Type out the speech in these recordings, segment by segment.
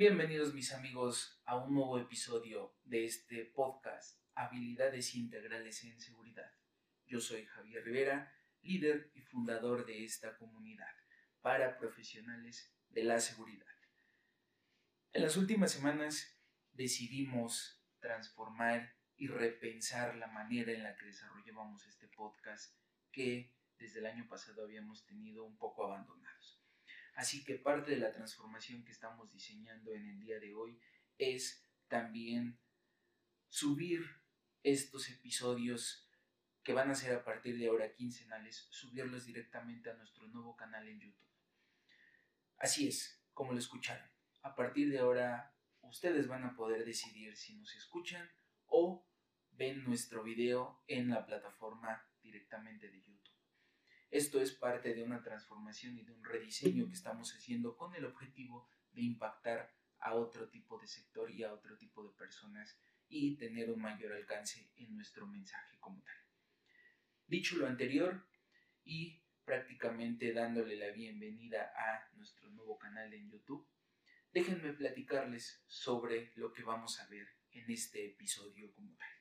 Bienvenidos mis amigos a un nuevo episodio de este podcast Habilidades Integrales en Seguridad. Yo soy Javier Rivera, líder y fundador de esta comunidad para profesionales de la seguridad. En las últimas semanas decidimos transformar y repensar la manera en la que desarrollábamos este podcast que desde el año pasado habíamos tenido un poco abandonados. Así que parte de la transformación que estamos diseñando en el día de hoy es también subir estos episodios que van a ser a partir de ahora quincenales, subirlos directamente a nuestro nuevo canal en YouTube. Así es, como lo escucharon. A partir de ahora ustedes van a poder decidir si nos escuchan o ven nuestro video en la plataforma directamente de YouTube. Esto es parte de una transformación y de un rediseño que estamos haciendo con el objetivo de impactar a otro tipo de sector y a otro tipo de personas y tener un mayor alcance en nuestro mensaje como tal. Dicho lo anterior y prácticamente dándole la bienvenida a nuestro nuevo canal en YouTube, déjenme platicarles sobre lo que vamos a ver en este episodio como tal.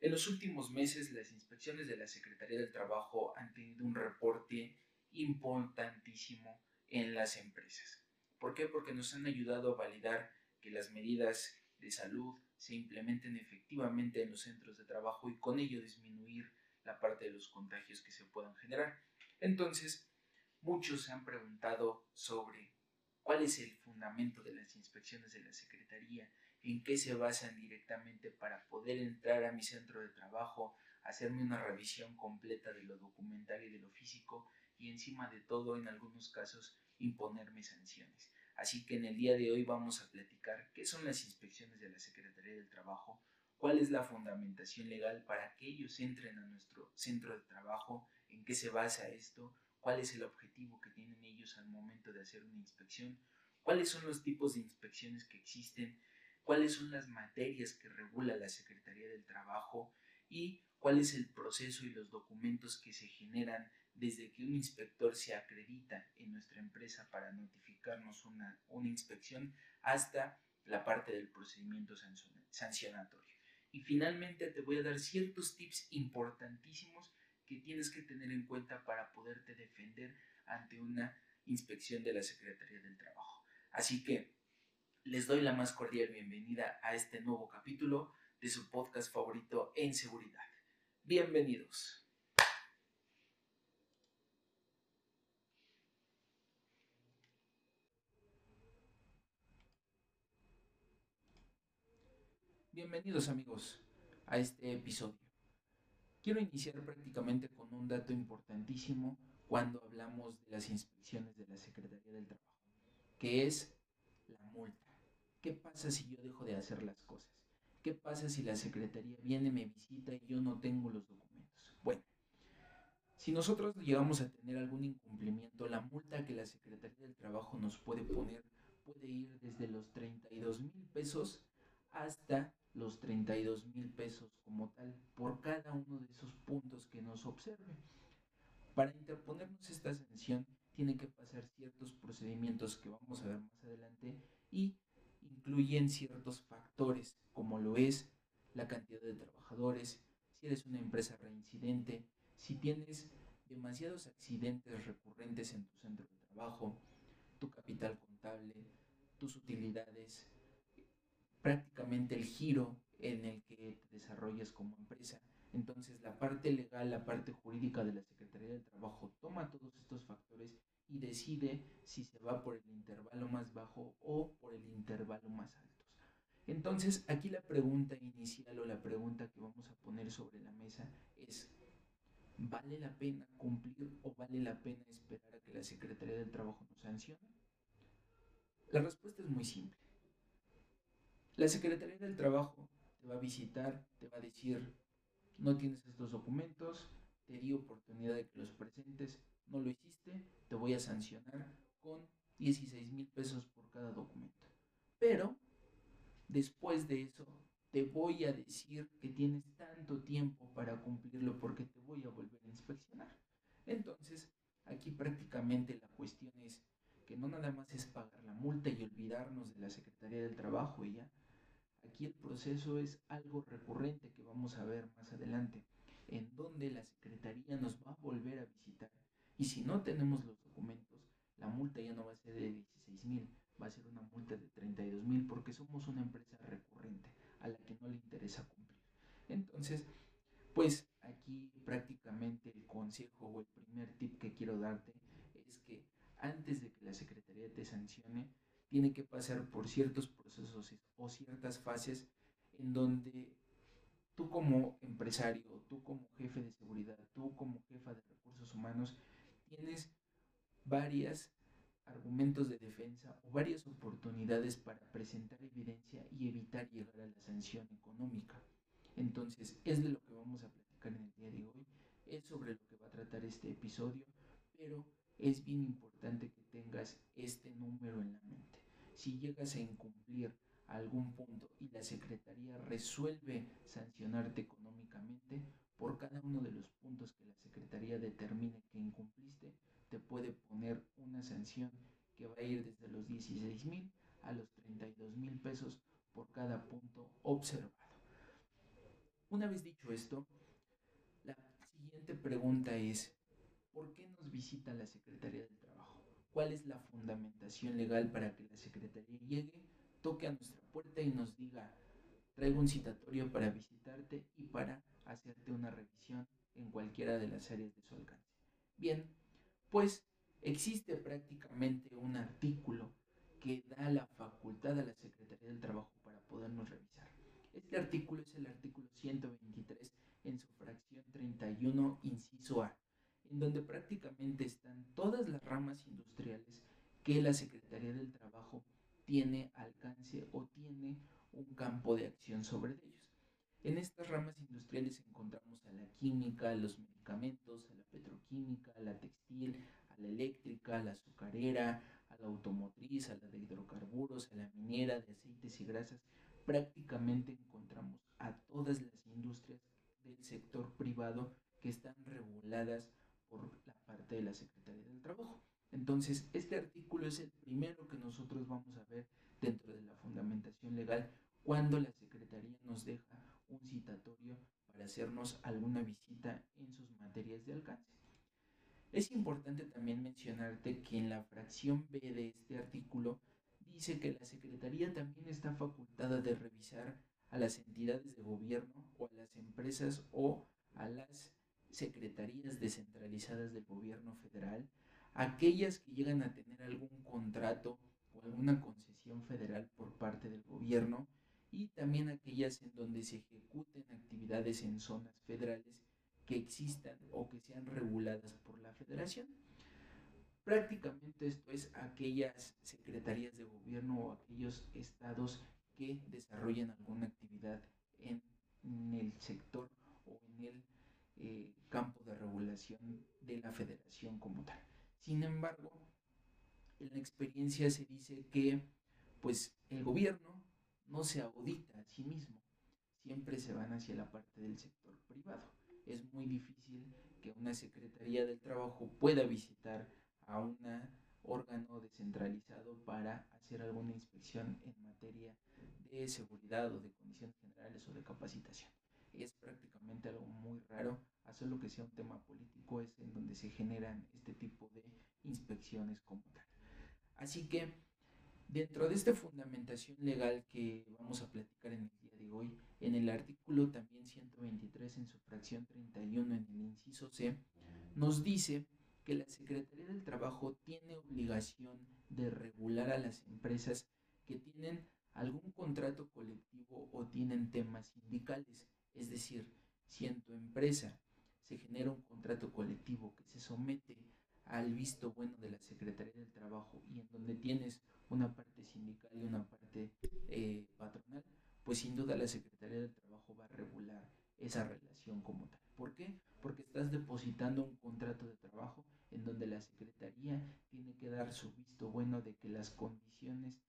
En los últimos meses, las inspecciones de la Secretaría del Trabajo han tenido un reporte importantísimo en las empresas. ¿Por qué? Porque nos han ayudado a validar que las medidas de salud se implementen efectivamente en los centros de trabajo y con ello disminuir la parte de los contagios que se puedan generar. Entonces, muchos se han preguntado sobre cuál es el fundamento de las inspecciones de la Secretaría en qué se basan directamente para poder entrar a mi centro de trabajo, hacerme una revisión completa de lo documental y de lo físico y encima de todo en algunos casos imponerme sanciones. Así que en el día de hoy vamos a platicar qué son las inspecciones de la Secretaría del Trabajo, cuál es la fundamentación legal para que ellos entren a nuestro centro de trabajo, en qué se basa esto, cuál es el objetivo que tienen ellos al momento de hacer una inspección, cuáles son los tipos de inspecciones que existen, cuáles son las materias que regula la Secretaría del Trabajo y cuál es el proceso y los documentos que se generan desde que un inspector se acredita en nuestra empresa para notificarnos una, una inspección hasta la parte del procedimiento sancionatorio. Y finalmente te voy a dar ciertos tips importantísimos que tienes que tener en cuenta para poderte defender ante una inspección de la Secretaría del Trabajo. Así que les doy la más cordial bienvenida a este nuevo capítulo de su podcast favorito en seguridad. Bienvenidos. Bienvenidos amigos a este episodio. Quiero iniciar prácticamente con un dato importantísimo cuando hablamos de las inspecciones de la Secretaría del Trabajo, que es la multa. ¿Qué pasa si yo dejo de hacer las cosas? ¿Qué pasa si la secretaría viene, me visita y yo no tengo los documentos? Bueno, si nosotros llegamos a tener algún incumplimiento, la multa que la Secretaría del Trabajo nos puede poner puede ir desde los 32 mil pesos hasta los 32 mil pesos como tal por cada uno de esos puntos que nos observe. Para interponernos esta sanción tiene que pasar ciertos procedimientos que vamos a ver más adelante y incluyen ciertos factores, como lo es la cantidad de trabajadores, si eres una empresa reincidente, si tienes demasiados accidentes recurrentes en tu centro de trabajo, tu capital contable, tus utilidades, prácticamente el giro en el que te desarrollas como empresa. Entonces la parte legal, la parte jurídica de la Secretaría del Trabajo toma todos estos factores y decide si se va por el intervalo más bajo o por el intervalo más alto. Entonces, aquí la pregunta inicial o la pregunta que vamos a poner sobre la mesa es, ¿vale la pena cumplir o vale la pena esperar a que la Secretaría del Trabajo nos sancione? La respuesta es muy simple. La Secretaría del Trabajo te va a visitar, te va a decir, no tienes estos documentos, te di oportunidad de que los presentes, no lo hiciste, te voy a sancionar con 16 mil pesos por cada documento. Pero, después de eso, te voy a decir que tienes tanto tiempo para cumplirlo porque te voy a volver a inspeccionar. Entonces, aquí prácticamente la cuestión es, que no nada más es pagar la multa y olvidarnos de la Secretaría del Trabajo ya. Aquí el proceso es algo recurrente que vamos a ver más adelante, en donde la Secretaría nos va a volver a visitar. Y si no tenemos los documentos, la multa ya no va a ser de 16 mil, va a ser una multa de 32 mil porque somos una empresa recurrente a la que no le interesa cumplir. Entonces, pues aquí prácticamente el consejo o el primer tip que quiero darte es que antes de que la Secretaría te sancione, tiene que pasar por ciertos procesos o ciertas fases en donde tú como empresario, tú como jefe de seguridad, tú como jefa de recursos humanos, tienes varios argumentos de defensa o varias oportunidades para presentar evidencia y evitar llegar a la sanción económica. Entonces, es de lo que vamos a platicar en el día de hoy, es sobre lo que va a tratar este episodio, pero es bien importante que tengas este número en la mente. Si llegas a incumplir algún punto y la Secretaría resuelve sancionarte económicamente, por cada uno de los puntos que la Secretaría determine que incumpliste, te puede poner una sanción que va a ir desde los 16 mil a los 32 mil pesos por cada punto observado. Una vez dicho esto, la siguiente pregunta es, ¿por qué nos visita la Secretaría del Trabajo? ¿Cuál es la fundamentación legal para que la Secretaría llegue, toque a nuestra puerta y nos diga, traigo un citatorio para visitarte y para hacerte una revisión en cualquiera de áreas de su alcance? Bien, pues existe prácticamente un artículo que da la facultad a la Secretaría del Trabajo para podernos revisar. Este artículo es el artículo 123 en su fracción 31, inciso A, en donde prácticamente están todas las ramas industriales que la Secretaría del Trabajo tiene alcance o tiene un campo de acción sobre ellos. En estas ramas industriales encontramos a la química, los medicamentos, a la petroquímica, a la textil, a la eléctrica, a la azucarera, a la automotriz, a la de hidrocarburos, a la minera de aceites y grasas. Prácticamente encontramos a todas las industrias del sector privado que están reguladas por la parte de la Secretaría del Trabajo. Entonces, este artículo es el primero que nosotros vamos a ver dentro de la fundamentación legal cuando la Secretaría nos deja un citatorio para hacernos alguna visita en sus materias de alcance. Es importante también mencionarte que en la fracción B de este artículo dice que la Secretaría también está a las entidades de gobierno o a las empresas o a las secretarías descentralizadas del gobierno federal, aquellas que llegan a tener algún contrato o alguna concesión federal por parte del gobierno y también aquellas en donde se ejecuten actividades en zonas federales que existan o que sean reguladas por la federación. Prácticamente esto es aquellas secretarías de gobierno o aquellos estados que desarrollan alguna actividad en, el sector o en el eh, campo de regulación de la federación como tal. Sin embargo, en la experiencia se dice que pues el gobierno no se audita a sí mismo, siempre se van hacia la parte del sector privado. Es muy difícil que una Secretaría del Trabajo pueda visitar a un órgano descentralizado para hacer alguna inspección en materia de seguridad o de condiciones generales o de capacitación. Es prácticamente algo muy raro, hacer lo que sea un tema político es en donde se generan este tipo de inspecciones como tal. Así que Dentro de esta fundamentación legal que vamos a platicar en el día de hoy, en el artículo también 123 en su fracción 31 en el inciso C, nos dice que la Secretaría del Trabajo tiene obligación de regular a las empresas que tienen algún contrato colectivo o tienen temas sindicales. Es decir, si en tu empresa se genera un contrato colectivo que se somete al visto bueno de la Secretaría del Trabajo y en donde tienes una parte sindical y una parte eh, patronal, pues sin duda la Secretaría del Trabajo va a regular esa relación como tal. ¿Por qué? Porque estás depositando un contrato de trabajo en donde la Secretaría tiene que dar su visto bueno de que las condiciones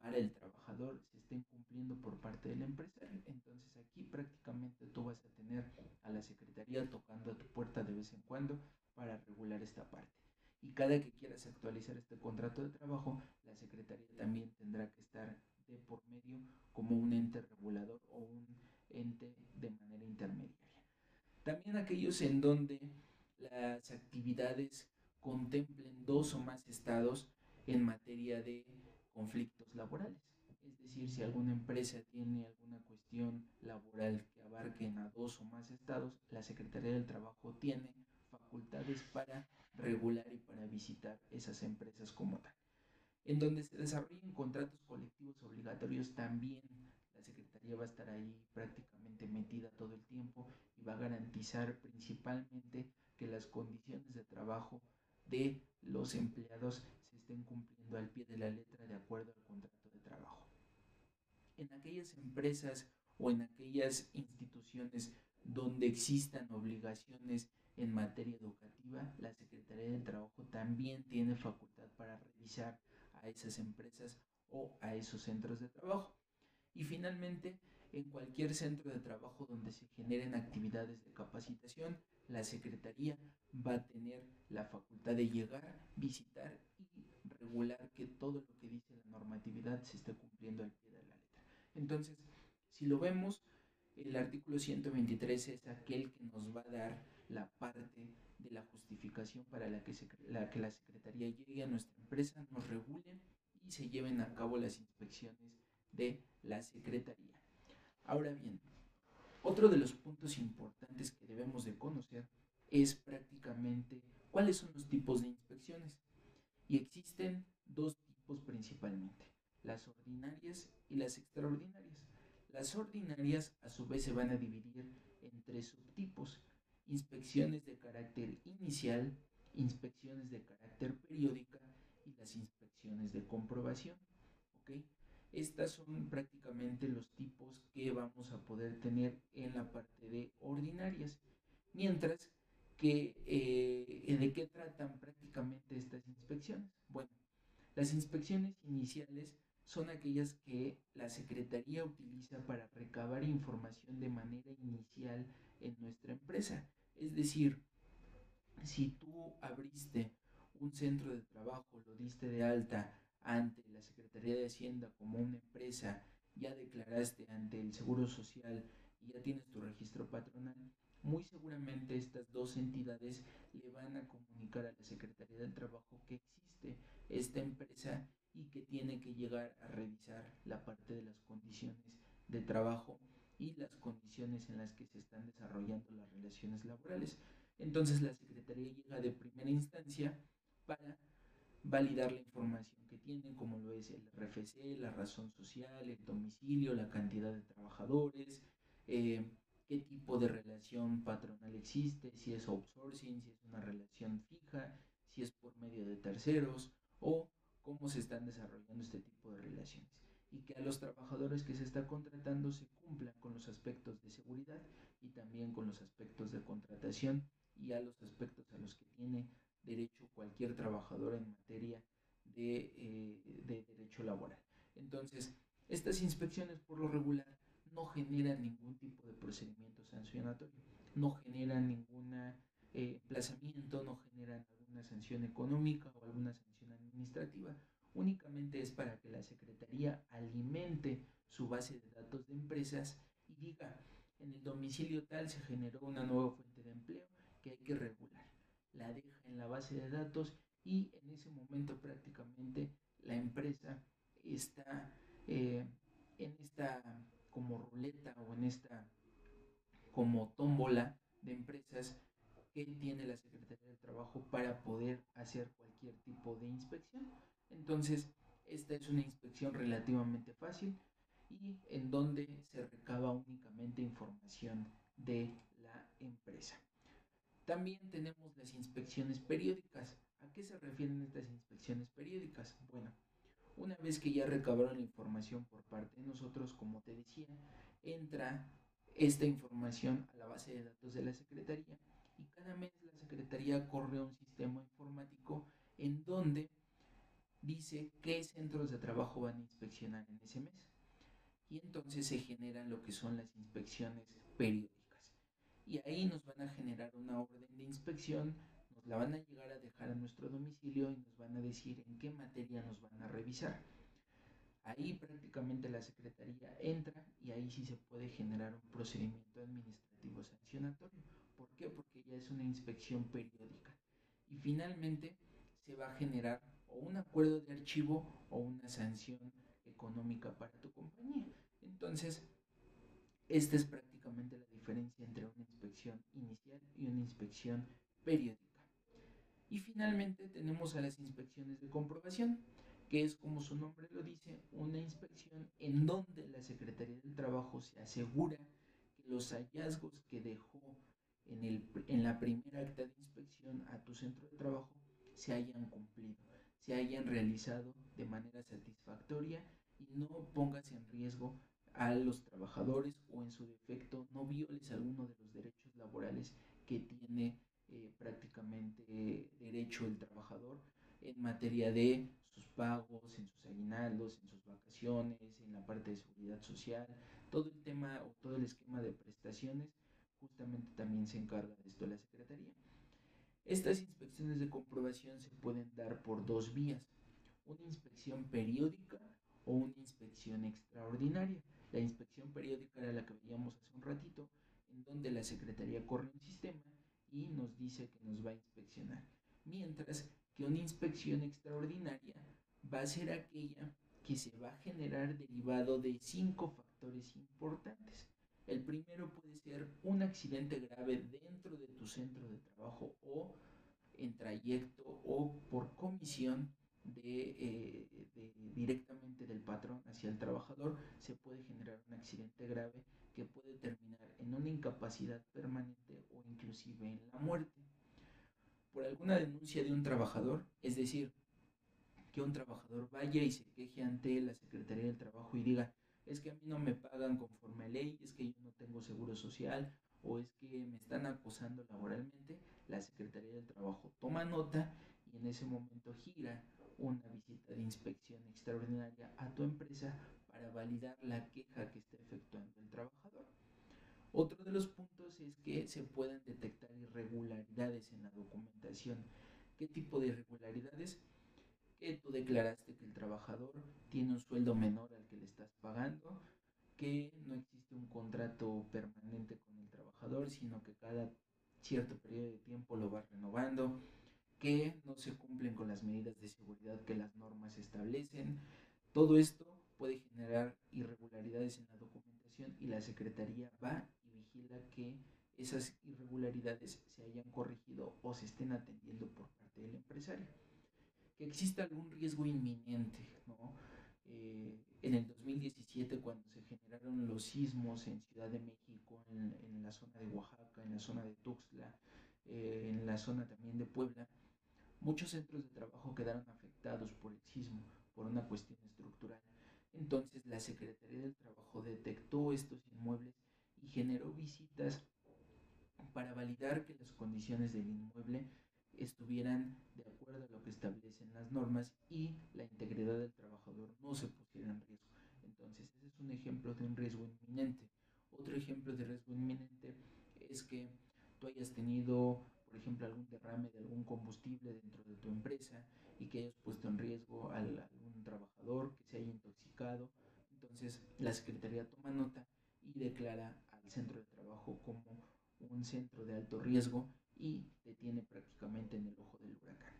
para el trabajador se estén cumpliendo por parte del empresario. Entonces aquí prácticamente tú vas a tener a la Secretaría tocando a tu puerta de vez en cuando para regular esta parte. Y cada que quieras actualizar este contrato de trabajo, la Secretaría también tendrá que estar de por medio como un ente regulador o un ente de manera intermediaria. También aquellos en donde las actividades contemplen dos o más estados en materia de conflictos laborales. Es decir, si alguna empresa tiene alguna cuestión laboral que abarquen a dos o más estados, la Secretaría del Trabajo tiene facultades para regular y para visitar esas empresas como tal. En donde se desarrollen contratos colectivos obligatorios también la Secretaría va a estar ahí prácticamente metida todo el tiempo y va a garantizar principalmente que las condiciones de trabajo de los empleados se estén cumpliendo al pie de la letra de acuerdo al contrato de trabajo. En aquellas empresas o en aquellas instituciones donde existan obligaciones en materia educativa, la Secretaría del Trabajo también tiene facultad para revisar a esas empresas o a esos centros de trabajo. Y finalmente, en cualquier centro de trabajo donde se generen actividades de capacitación, la Secretaría va a tener la facultad de llegar, visitar y regular que todo lo que dice la normatividad se esté cumpliendo al pie de la letra. Entonces, si lo vemos, el artículo 123 es aquel que nos va a dar la parte de la justificación para la que, la que la Secretaría llegue a nuestra empresa, nos regule y se lleven a cabo las inspecciones de la Secretaría. Ahora bien, otro de los puntos importantes que debemos de conocer es prácticamente cuáles son los tipos de inspecciones. Y existen dos tipos principalmente, las ordinarias y las extraordinarias. Las ordinarias a su vez se van a dividir en tres subtipos, inspecciones de carácter inicial, inspecciones de carácter periódica y las inspecciones de comprobación. ¿okay? Estas son prácticamente los tipos que vamos a poder tener en la parte de ordinarias. Mientras que, eh, ¿de qué tratan prácticamente estas inspecciones? Bueno, las inspecciones iniciales son aquellas que la Secretaría utiliza para recabar información de manera inicial en nuestra empresa. Es decir, si tú abriste un centro de trabajo, lo diste de alta ante la Secretaría de Hacienda como una empresa, ya declaraste ante el Seguro Social y ya tienes tu registro patronal, muy seguramente estas dos entidades le van a comunicar a la Secretaría del Trabajo que existe esta empresa y que tiene que llegar a revisar la parte de las condiciones de trabajo y las condiciones en las que se están desarrollando las relaciones laborales. Entonces la Secretaría llega de primera instancia para validar la información que tienen, como lo es el RFC, la razón social, el domicilio, la cantidad de trabajadores, eh, qué tipo de relación patronal existe, si es outsourcing, si es una relación fija, si es por medio de terceros o cómo se están desarrollando este tipo de relaciones y que a los trabajadores que se está contratando se cumplan con los aspectos de seguridad y también con los aspectos de contratación y a los aspectos a los que tiene derecho cualquier trabajador en materia de, eh, de derecho laboral. Entonces, estas inspecciones por lo regular no generan ningún tipo de procedimiento sancionatorio, no generan ningún eh, emplazamiento, no generan alguna sanción económica o alguna sanción administrativa. Únicamente es para que la Secretaría alimente su base de datos de empresas y diga, en el domicilio tal se generó una nueva fuente de empleo que hay que regular la deja en la base de datos y en ese momento prácticamente la empresa está eh, en esta como ruleta o en esta como tómbola de empresas que tiene la Secretaría de Trabajo para poder hacer cualquier tipo de inspección. Entonces, esta es una inspección relativamente fácil y en donde se recaba únicamente información de la empresa. También tenemos las inspecciones periódicas. ¿A qué se refieren estas inspecciones periódicas? Bueno, una vez que ya recabaron la información por parte de nosotros, como te decía, entra esta información a la base de datos de la Secretaría y cada mes la Secretaría corre un sistema informático en donde dice qué centros de trabajo van a inspeccionar en ese mes. Y entonces se generan lo que son las inspecciones periódicas y ahí nos van a generar una orden de inspección, nos la van a llegar a dejar a nuestro domicilio y nos van a decir en qué materia nos van a revisar. Ahí prácticamente la Secretaría entra y ahí sí se puede generar un procedimiento administrativo sancionatorio. ¿Por qué? Porque ya es una inspección periódica. Y finalmente se va a generar o un acuerdo de archivo o una sanción económica para tu compañía. Entonces, esta es prácticamente la diferencia entre una inspección inicial y una inspección periódica. Y finalmente tenemos a las inspecciones de comprobación que es como su nombre lo dice, una inspección en donde la Secretaría del Trabajo se asegura que los hallazgos que dejó en, el, en la primera acta de inspección a tu centro de trabajo se hayan cumplido, se hayan realizado de manera satisfactoria y no pongas en riesgo a los trabajadores o en su defecto no violes alguno de los derechos laborales que tiene eh, prácticamente derecho el trabajador en materia de sus pagos, en sus aguinaldos, en sus vacaciones, en la parte de seguridad social, todo el tema o todo el esquema de prestaciones, justamente también se encarga de esto la Secretaría. Estas inspecciones de comprobación se pueden dar por dos vías, una inspección periódica o una inspección extraordinaria. La inspección periódica era la que veíamos hace un ratito, en donde la Secretaría corre un sistema y nos dice que nos va a inspeccionar. Mientras que una inspección extraordinaria va a ser aquella que se va a generar derivado de cinco factores importantes. El primero puede ser un accidente grave dentro de tu centro de trabajo o en trayecto o por comisión de, eh, directamente del patrón hacia el trabajador, se puede generar un accidente grave que puede terminar en una incapacidad permanente o inclusive en la muerte. Por alguna denuncia de un trabajador, es decir, que un trabajador vaya y se queje ante la Secretaría del Trabajo y diga, es que a mí no me pagan conforme a ley, es que yo no tengo seguro social o es que me están acosando laboralmente, la Secretaría del Trabajo toma nota y en ese momento gira una visita de inspección extraordinaria a tu empresa para validar la queja que está efectuando el trabajador. Otro de los puntos es que se pueden detectar irregularidades en la documentación. ¿Qué tipo de irregularidades? Que tú declaraste que el trabajador tiene un sueldo menor al que le estás pagando, que no existe un contrato permanente con el trabajador, sino que cada cierto periodo de tiempo lo va renovando, que no se cumplen con las medidas de seguridad que las normas establecen. Todo esto puede generar irregularidades en la documentación y la Secretaría va que esas irregularidades se hayan corregido o se estén atendiendo por parte del empresario. Que exista algún riesgo inminente, ¿no? Eh, en el 2017, cuando se generaron los sismos en Ciudad de México, en, la zona de Oaxaca, en la zona de Tuxtla, eh, en la zona también de Puebla, muchos centros de trabajo quedaron afectados por el sismo, por una cuestión estructural. Entonces la Secretaría del Trabajo detectó estos inmuebles y generó visitas para validar que las condiciones del inmueble estuvieran de acuerdo a lo que establecen las normas y la integridad del trabajador no se pusiera en riesgo. Entonces, ese es un ejemplo de un riesgo inminente. Otro ejemplo de riesgo inminente es que tú hayas tenido, por ejemplo, algún derrame de algún combustible dentro de tu empresa y que hayas puesto en riesgo a algún trabajador que se haya intoxicado. Entonces, la Secretaría toma nota y declara centro de trabajo como un centro de alto riesgo y te tiene prácticamente en el ojo del huracán.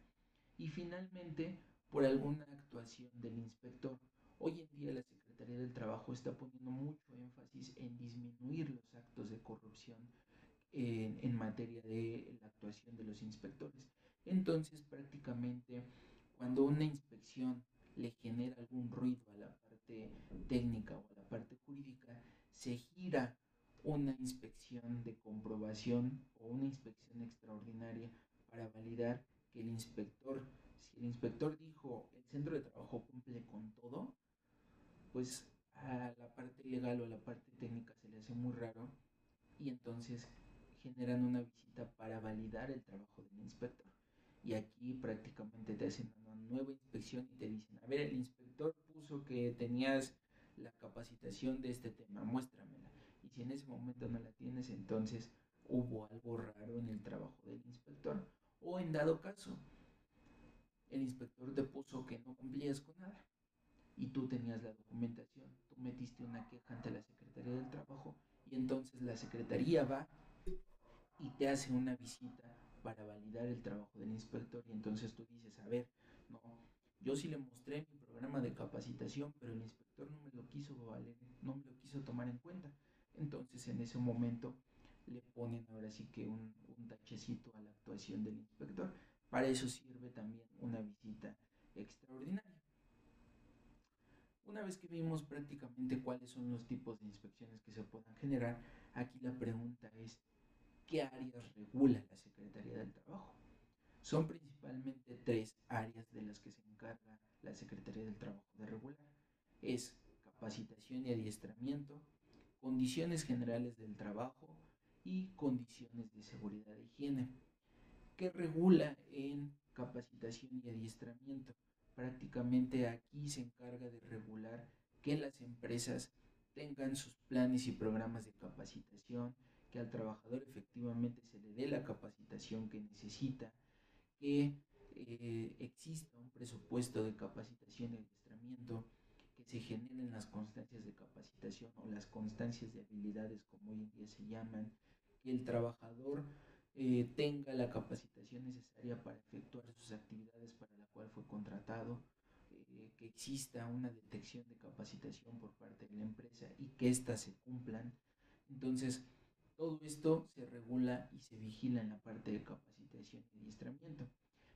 Y finalmente, por alguna actuación del inspector, hoy en día la Secretaría del Trabajo está poniendo mucho énfasis en disminuir los actos de corrupción en, en materia de la actuación de los inspectores. Entonces, prácticamente, cuando una inspección le genera algún ruido a la parte técnica o a la parte jurídica, se gira una inspección de comprobación o una inspección extraordinaria para validar que el inspector, si el inspector dijo el centro de trabajo cumple con todo, pues a la parte legal o a la parte técnica se le hace muy raro y entonces generan una visita para validar el trabajo del inspector. Y aquí prácticamente te hacen una nueva inspección y te dicen, a ver, el inspector puso que tenías la capacitación de este tema, muéstramela si en ese momento no la tienes, entonces hubo algo raro en el trabajo del inspector. O en dado caso, el inspector te puso que no cumplías con nada y tú tenías la documentación, tú metiste una queja ante la Secretaría del Trabajo y entonces la Secretaría va y te hace una visita para validar el trabajo del inspector y entonces tú dices, a ver, no, yo sí le mostré mi programa de capacitación, pero el inspector no me lo quiso valer, no me lo quiso tomar en cuenta. Entonces en ese momento le ponen ahora sí que un, tachecito a la actuación del inspector. Para eso sirve también una visita extraordinaria. Una vez que vimos prácticamente cuáles son los tipos de inspecciones que se puedan generar, aquí la pregunta es, ¿qué áreas regula la Secretaría del Trabajo? Son principalmente tres áreas de las que se encarga la Secretaría del Trabajo de regular. Es capacitación y adiestramiento, condiciones generales del trabajo y condiciones de seguridad e higiene. ¿Qué regula en capacitación y adiestramiento? Prácticamente aquí se encarga de regular que las empresas tengan sus planes y programas de capacitación, que al trabajador efectivamente se le dé la capacitación que necesita, que eh, exista un presupuesto de capacitación y adiestramiento, que se generen las constancias de capacitación o las constancias de habilidades como hoy en día se llaman, que el trabajador eh, tenga la capacitación necesaria para efectuar sus actividades para la cual fue contratado, eh, que exista una detección de capacitación por parte de la empresa y que éstas se cumplan. Entonces, todo esto se regula y se vigila en la parte de capacitación y adiestramiento,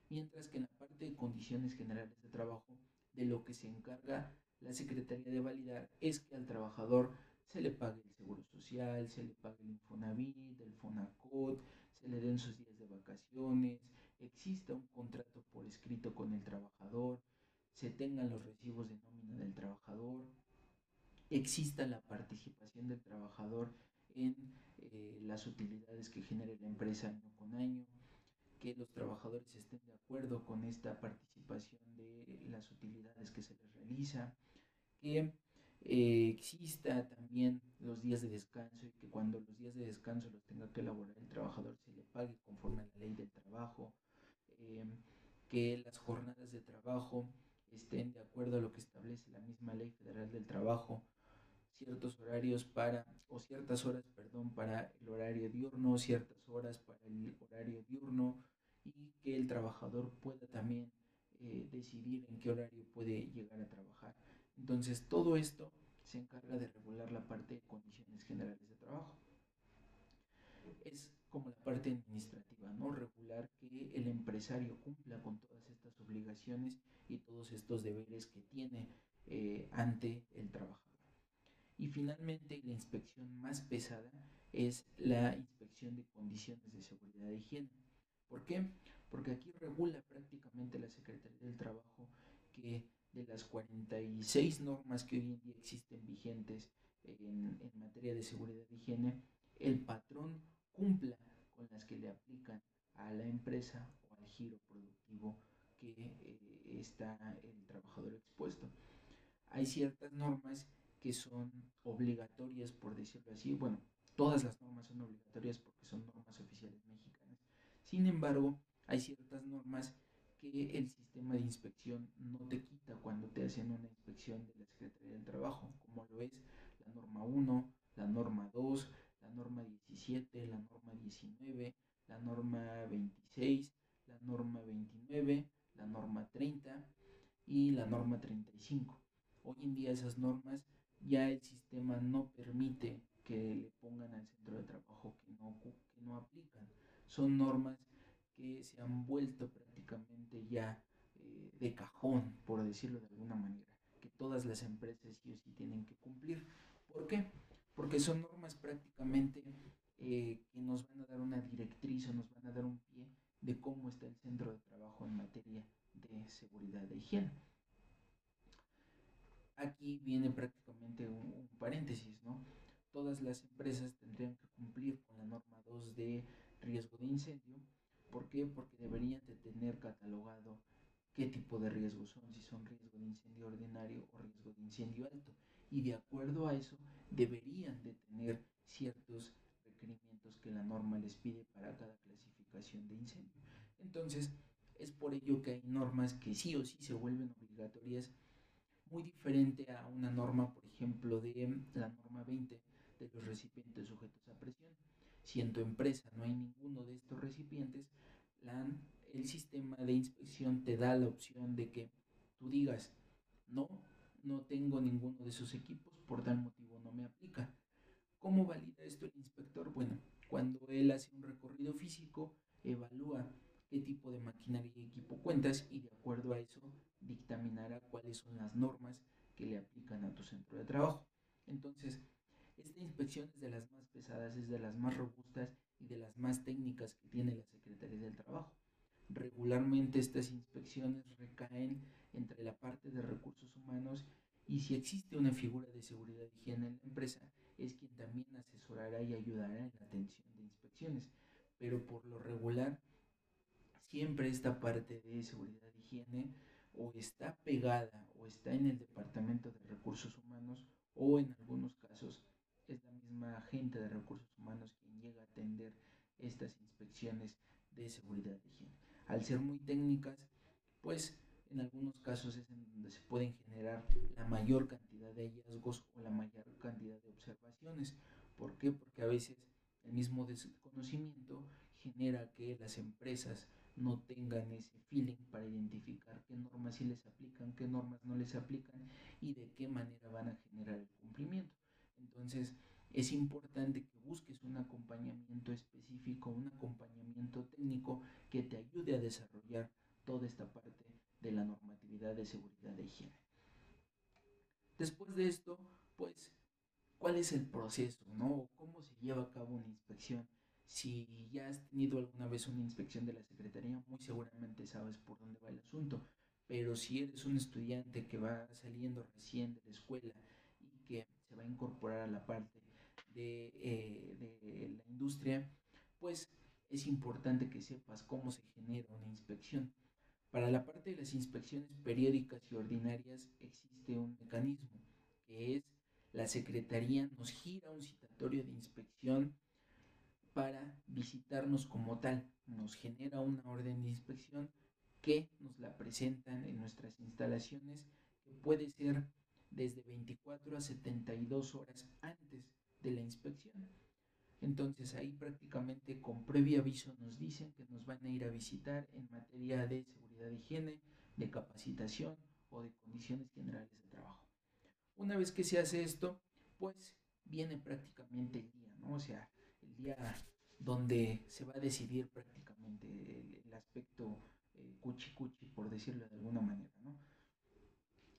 mientras que en la parte de condiciones generales de trabajo, de lo que se encarga la Secretaría de validar es que al trabajador se le pague el seguro social, se le pague el Infonavit, el Fonacot, se le den sus días de vacaciones, exista un contrato por escrito con el trabajador, se tengan los recibos de nómina del trabajador, exista la participación del trabajador en eh, las utilidades que genere la empresa año con año, que los trabajadores estén de acuerdo con esta participación las utilidades que se les realiza, que eh, exista también los días de descanso y que cuando los días de descanso los tenga que elaborar el trabajador se le pague conforme a la ley del trabajo, em, que las jornadas de trabajo estén de acuerdo a lo que establece la misma ley federal del trabajo, ciertos horarios para, o ciertas horas, perdón, para el horario diurno, ciertas horas para el horario diurno y que el trabajador pueda también eh, decidir en qué horario puede llegar a trabajar. Entonces, todo esto se encarga de regular la parte de condiciones generales de trabajo. Es como la parte administrativa, ¿no? Regular que el empresario cumpla con todas estas obligaciones y todos estos deberes que tiene eh, ante el trabajador. Y finalmente, la inspección más pesada es la inspección de condiciones de seguridad e higiene. ¿Por qué? Porque aquí regula prácticamente la Secretaría del Trabajo que de las 46 normas que hoy en día existen vigentes en, en materia de seguridad e higiene, el patrón cumpla con las que le aplican a la empresa o al giro productivo que eh, está el trabajador expuesto. Hay ciertas normas que son obligatorias, por decirlo así. Bueno, todas las normas son obligatorias porque son normas oficiales mexicanas. Sin embargo, hay ciertas normas que el sistema de inspección no te quita cuando te hacen una inspección de la Secretaría del Trabajo, como lo es la norma 1, la norma 2, la norma 17, la norma 19, la norma 26, la norma 29, la norma 30 y la norma 35. Hoy en día esas normas ya el sistema no permite que le pongan al centro de trabajo que no, que no aplican. Son normas que se han vuelto prácticamente ya eh, de cajón, por decirlo de alguna manera, que todas las empresas sí o sí tienen que cumplir. ¿Por qué? Porque son normas prácticamente eh, que nos van a dar una directriz o nos van a dar un pie de cómo está el centro de trabajo en materia de seguridad de higiene. Aquí viene prácticamente un, un paréntesis, ¿no? Todas las empresas tendrían que cumplir con la norma 2 de riesgo de incendio, ¿Por qué? Porque deberían de tener catalogado qué tipo de riesgos son, si son riesgo de incendio ordinario o riesgo de incendio alto. Y de acuerdo a eso, deberían de tener ciertos requerimientos que la norma les pide para cada clasificación de Entonces, es por ello que hay normas que sí o sí se vuelven obligatorias, muy diferente a una norma, por ejemplo, de la norma 20 de los recipientes sujetos a presión. Si en tu empresa no hay ninguno de estos recipientes, el sistema de inspección te da la opción de que tú digas, no, no tengo ninguno de esos equipos, por tal motivo no me aplica. ¿Cómo valida esto el inspector? Bueno, cuando él hace un recorrido físico, evalúa qué tipo de maquinaria y equipo cuentas y de acuerdo a eso dictaminará cuáles son las normas que le aplican a tu centro de trabajo. Entonces, esta inspección es de las más pesadas, es de las más robustas y de las más técnicas que tiene la Secretaría del Trabajo. Regularmente estas inspecciones recaen entre la parte de recursos humanos y si existe una figura de seguridad y higiene en la empresa, es quien también asesorará y ayudará en la atención de inspecciones. Pero por lo regular, siempre esta parte de seguridad y higiene o está pegada o está en el departamento de recursos humanos o en algunos casos es la misma agente de recursos humanos quien llega a atender estas inspecciones de seguridad y higiene. Al ser muy técnicas, pues en algunos casos es en donde se pueden generar la mayor cantidad de hallazgos o la mayor cantidad de observaciones. ¿Por qué? Porque a veces el mismo desconocimiento genera que las empresas no tengan ese feeling para identificar qué normas sí les aplican, qué normas no les aplican y de qué manera van a generar el cumplimiento. Entonces, es importante que busques un acompañamiento específico, un acompañamiento técnico que te ayude a desarrollar toda esta parte de la normatividad de seguridad de higiene. Después de esto, pues, ¿cuál es el proceso, no? ¿Cómo se lleva a cabo una inspección? Si ya has tenido alguna vez una inspección de la Secretaría, muy seguramente sabes por dónde va el asunto. Pero si eres un estudiante que va saliendo recién de la escuela y que se va a incorporar a la parte de, eh, de la industria, pues es importante que sepas cómo se genera una inspección. Para la parte de las inspecciones periódicas y ordinarias existe un mecanismo que es la Secretaría nos gira un citatorio de inspección para visitarnos como tal. Nos genera una orden de inspección que nos la presentan en nuestras instalaciones, que puede ser desde 24 a 72 horas antes de la inspección. Entonces ahí prácticamente con previo aviso nos dicen que nos van a ir a visitar en materia de seguridad de higiene, de capacitación o de condiciones generales de trabajo. Una vez que se hace esto, pues viene prácticamente el día, ¿no? O sea, el día donde se va a decidir prácticamente el, aspecto eh, cuchi cuchi, por decirlo de alguna manera, ¿no?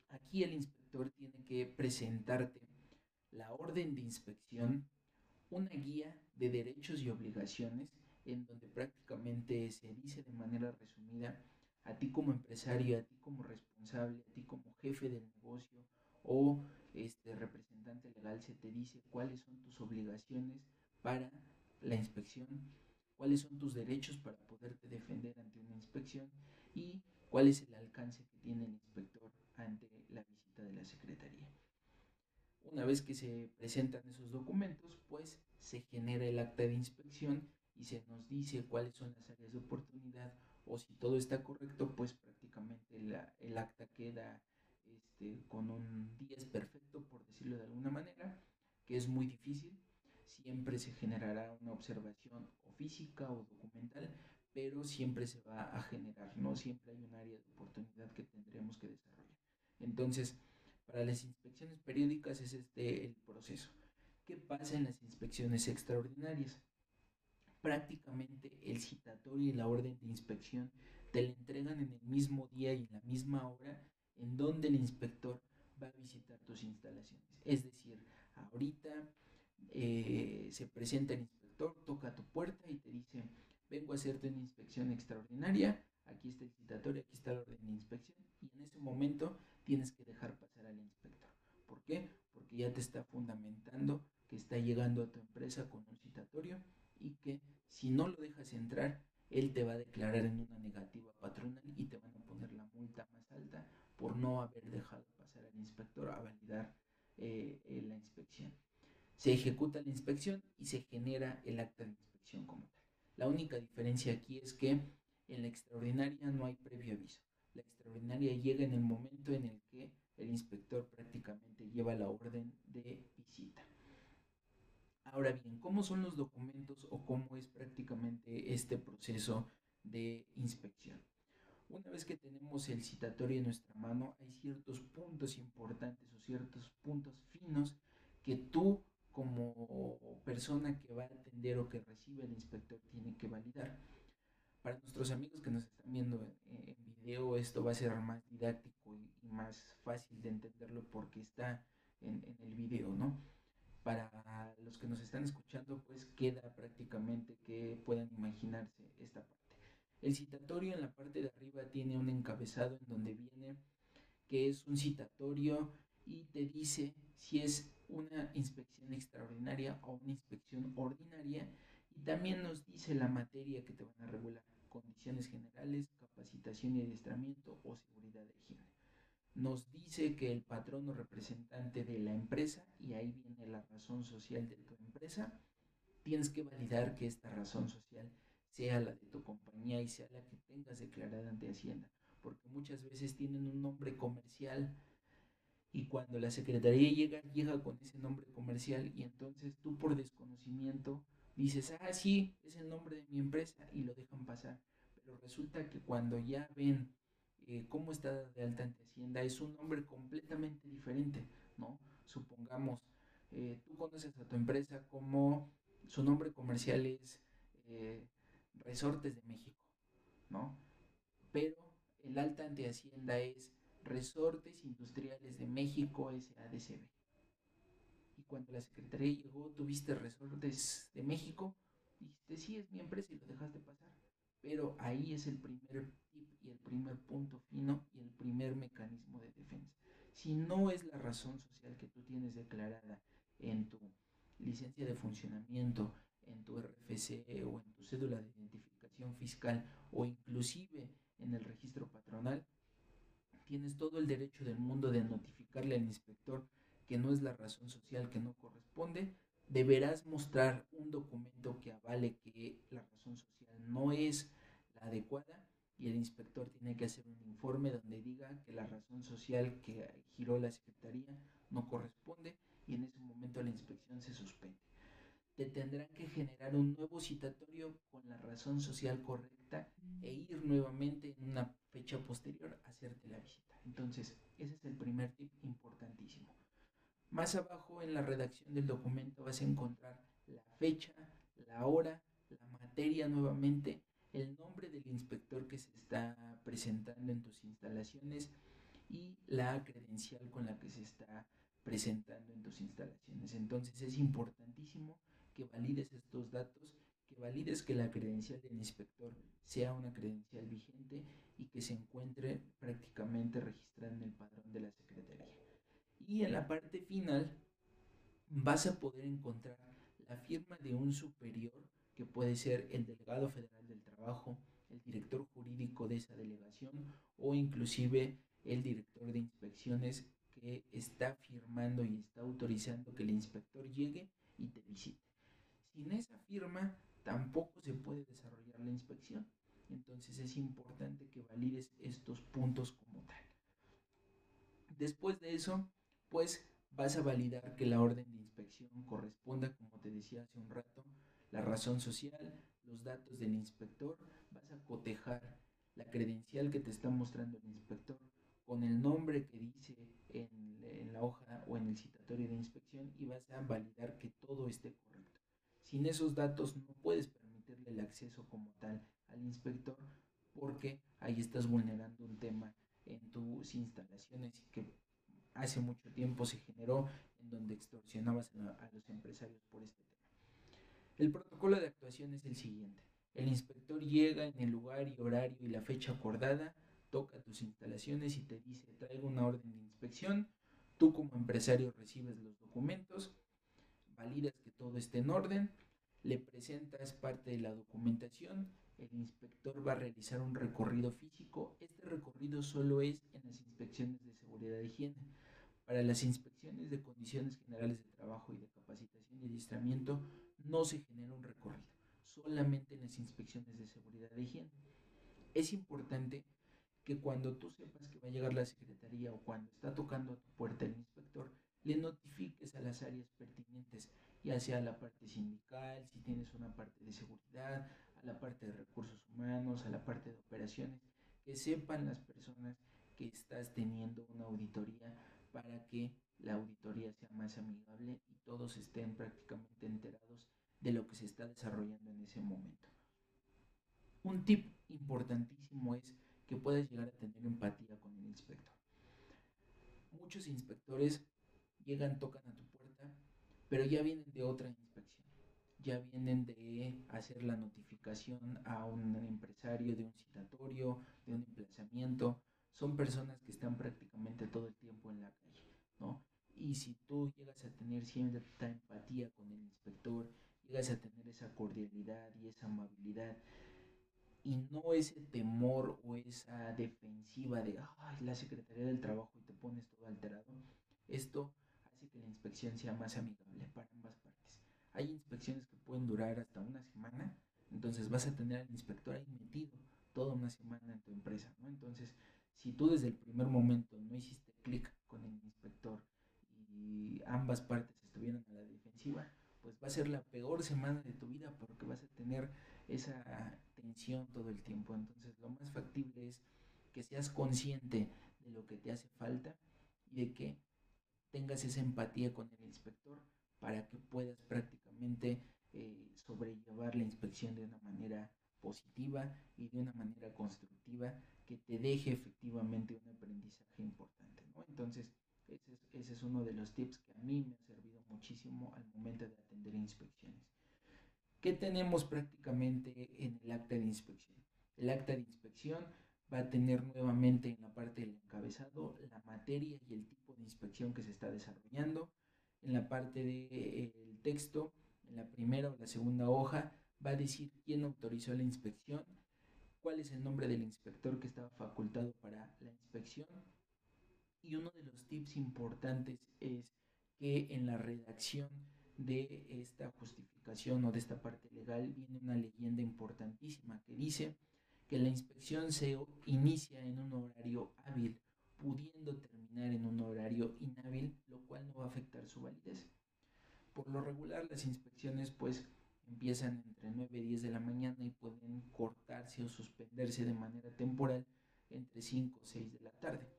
Aquí el inspector tiene que presentarte la orden de inspección, una guía de derechos y obligaciones en donde prácticamente se dice de manera resumida a ti como empresario, a ti como responsable, a ti como jefe del negocio o este representante legal se te dice cuáles son tus obligaciones para la inspección, cuáles son tus derechos para poderte defender ante una inspección y cuál es el alcance que tiene el inspector ante la visita de la Secretaría. Una vez que se presentan esos documentos, pues se genera el acta de inspección y se nos dice cuáles son las áreas de oportunidad o si todo está correcto, pues prácticamente el acta queda este, con un 10 perfecto, por decirlo de alguna manera, que es muy difícil. Siempre se generará una observación o física o documental, pero siempre se va a generar, ¿no? Siempre hay un área de oportunidad que tendremos que desarrollar. Entonces, para las inspecciones periódicas es este el proceso. ¿Qué pasa en las inspecciones extraordinarias? Prácticamente el citatorio y la orden de inspección te la entregan en el mismo día y en la misma hora en donde el inspector va a visitar tus instalaciones. Es decir, ahorita eh, se presenta el inspector, toca tu puerta y te dice, vengo a hacerte una inspección extraordinaria, aquí está el citatorio, aquí está la orden de inspección y en ese momento tienes que dejar pasar al inspector. ¿Por qué? Porque ya te está fundamentando que está llegando a tu empresa con un citatorio y que si no lo dejas entrar, él te va a declarar en una negativa patronal y te van a poner la multa más alta por no haber dejado pasar al inspector a validar eh, eh, la inspección. Se ejecuta la inspección y se genera el acta de inspección como tal. La única diferencia aquí es que En la extraordinaria no hay previo aviso. La extraordinaria llega en el momento en el que el inspector prácticamente lleva la orden de visita. Ahora bien, ¿cómo son los documentos o cómo es prácticamente este proceso de inspección? Una vez que tenemos el citatorio en nuestra mano, hay ciertos puntos importantes o ciertos puntos finos que tú como persona que va a atender o que recibe el inspector tiene que validar. Para nuestros amigos que nos están viendo en, video, esto va a ser más didáctico y, más fácil de entenderlo porque está en, en el video, ¿no? Para los que nos están escuchando, pues queda prácticamente que puedan imaginarse esta parte. El citatorio en la parte de arriba tiene un encabezado en donde viene que es un citatorio y te dice si es una inspección extraordinaria o una inspección ordinaria y también nos dice la materia que te van a regular, condiciones generales, capacitación y adiestramiento o seguridad de higiene. Nos dice que el patrón o representante de la empresa, y ahí viene la razón social de tu empresa, tienes que validar que esta razón social sea la de tu compañía y sea la que tengas declarada ante Hacienda, porque muchas veces tienen un nombre comercial y cuando la secretaría llega, llega con ese nombre comercial y entonces tú por desconocimiento dices, ah, sí, es el nombre de mi empresa y lo dejan pasar. Pero resulta que cuando ya ven eh, cómo está de alta ante Hacienda, es un nombre completamente diferente, ¿no? Supongamos, eh, tú conoces a tu empresa como su nombre comercial es eh, Resortes de México, ¿no? Pero el alta ante Hacienda es Resortes Industriales de México SADCB. Y cuando la Secretaría llegó, tuviste Resortes de México, dijiste, sí, es mi empresa y lo dejaste pasar. Pero ahí es el primer tip y el primer punto fino y el primer mecanismo de defensa. Si no es la razón social que tú tienes declarada en tu licencia de funcionamiento, en tu RFC o en tu cédula de identificación fiscal o inclusive en el registro patronal, tienes todo el derecho del mundo de notificarle al inspector que no es la razón social que no corresponde, deberás mostrar un documento que avale que la razón social no es la adecuada y el inspector tiene que hacer un informe donde diga que la razón social que giró la Secretaría no corresponde y en ese momento la inspección se suspende te tendrán que generar un nuevo citatorio con la razón social correcta e ir nuevamente en una fecha posterior a hacerte la visita. Entonces, ese es el primer tip importantísimo. Más abajo en la redacción del documento vas a encontrar la fecha, la hora, la materia nuevamente, el nombre del inspector que se está presentando en tus instalaciones y la credencial con la que se está presentando en tus instalaciones. Entonces es importantísimo que valides estos datos, que valides que la credencial del inspector sea una credencial vigente y que se encuentre prácticamente registrada en el padrón de la Secretaría. Y en la parte final vas a poder encontrar la firma de un superior que puede ser el delegado federal del trabajo, el director jurídico de esa delegación o inclusive el director de inspecciones que está firmando y está autorizando que el inspector llegue y te visite. Sin esa firma tampoco se puede desarrollar la inspección. Entonces es importante que valides estos puntos como tal. Después de eso, pues vas a validar que la orden de inspección corresponda, como te decía hace un rato, la razón social, los datos del inspector, vas a cotejar la credencial que te está mostrando el inspector con el nombre que dice en, la hoja o en el citatorio de inspección y vas a validar que todo esté correcto. Sin esos datos no puedes permitirle el acceso como tal al inspector porque ahí estás vulnerando un tema en tus instalaciones que hace mucho tiempo se generó en donde extorsionabas a los empresarios por este tema. El protocolo de actuación es el siguiente. El inspector llega en el lugar y horario y la fecha acordada, toca tus instalaciones y te dice traigo una orden de inspección. Tú como empresario recibes los documentos, validas que todo esté en orden, le presentas parte de la documentación, el inspector va a realizar un recorrido físico. Este recorrido solo es en las inspecciones de seguridad de higiene. Para las inspecciones de condiciones generales de trabajo y de capacitación y adiestramiento no se genera un recorrido, solamente en las inspecciones de seguridad de higiene. Es importante que cuando tú sepas que va a llegar la secretaría o cuando está tocando a tu puerta el inspector, le notifiques a las áreas pertinentes, ya sea a la parte sindical, si tienes una parte de seguridad, a la parte de recursos humanos, a la parte de operaciones, que sepan las personas que estás teniendo una auditoría para que la auditoría sea más amigable y todos estén prácticamente enterados de lo que se está desarrollando en ese momento. Un tip importantísimo es que puedas llegar a tener empatía con el inspector. Muchos inspectores llegan, tocan a tu puerta, pero ya vienen de otra inspección. Ya vienen de hacer la notificación a un empresario de un citatorio, de un emplazamiento. Son personas que están prácticamente todo el tiempo en la calle, ¿no? Y si tú llegas a tener cierta empatía con el inspector, llegas a tener esa cordialidad y esa amabilidad, y no ese temor o esa defensiva de Ay, la Secretaría del Trabajo y te pones todo alterado, esto hace que la inspección sea más amigable para ambas partes. Hay inspecciones que pueden durar hasta una semana, entonces vas a tener al inspector ahí metido toda una semana en tu empresa, ¿no? Entonces, si tú desde el primer momento no hiciste clic con el inspector y ambas partes estuvieran a la defensiva, pues va a ser la peor semana de tu vida porque vas a tener esa tensión todo el tiempo. Entonces lo más factible es que seas consciente de lo que te hace falta y de que tengas esa empatía con el inspector para que puedas prácticamente eh, sobrellevar la inspección de una manera positiva y de una manera constructiva que te deje efectivamente un aprendizaje importante. Entonces, ese es, ese es uno de los tips que a mí me ha servido muchísimo al momento de atender inspecciones. ¿Qué tenemos prácticamente en el acta de inspección? El acta de inspección va a tener nuevamente en la parte del encabezado la materia y el tipo de inspección que se está desarrollando. En la parte del de, texto, en la primera o la segunda hoja, va a decir quién autorizó la inspección, cuál es el nombre del inspector que estaba facultado para la inspección. Y uno de los tips importantes es que en la redacción de esta justificación o de esta parte legal viene una leyenda importantísima que dice que la inspección se inicia en un horario hábil, pudiendo terminar en un horario inhábil, lo cual no va a afectar su validez. Por lo regular las inspecciones pues empiezan entre 9 y 10 de la mañana y pueden cortarse o suspenderse de manera temporal entre 5 o 6 de la tarde.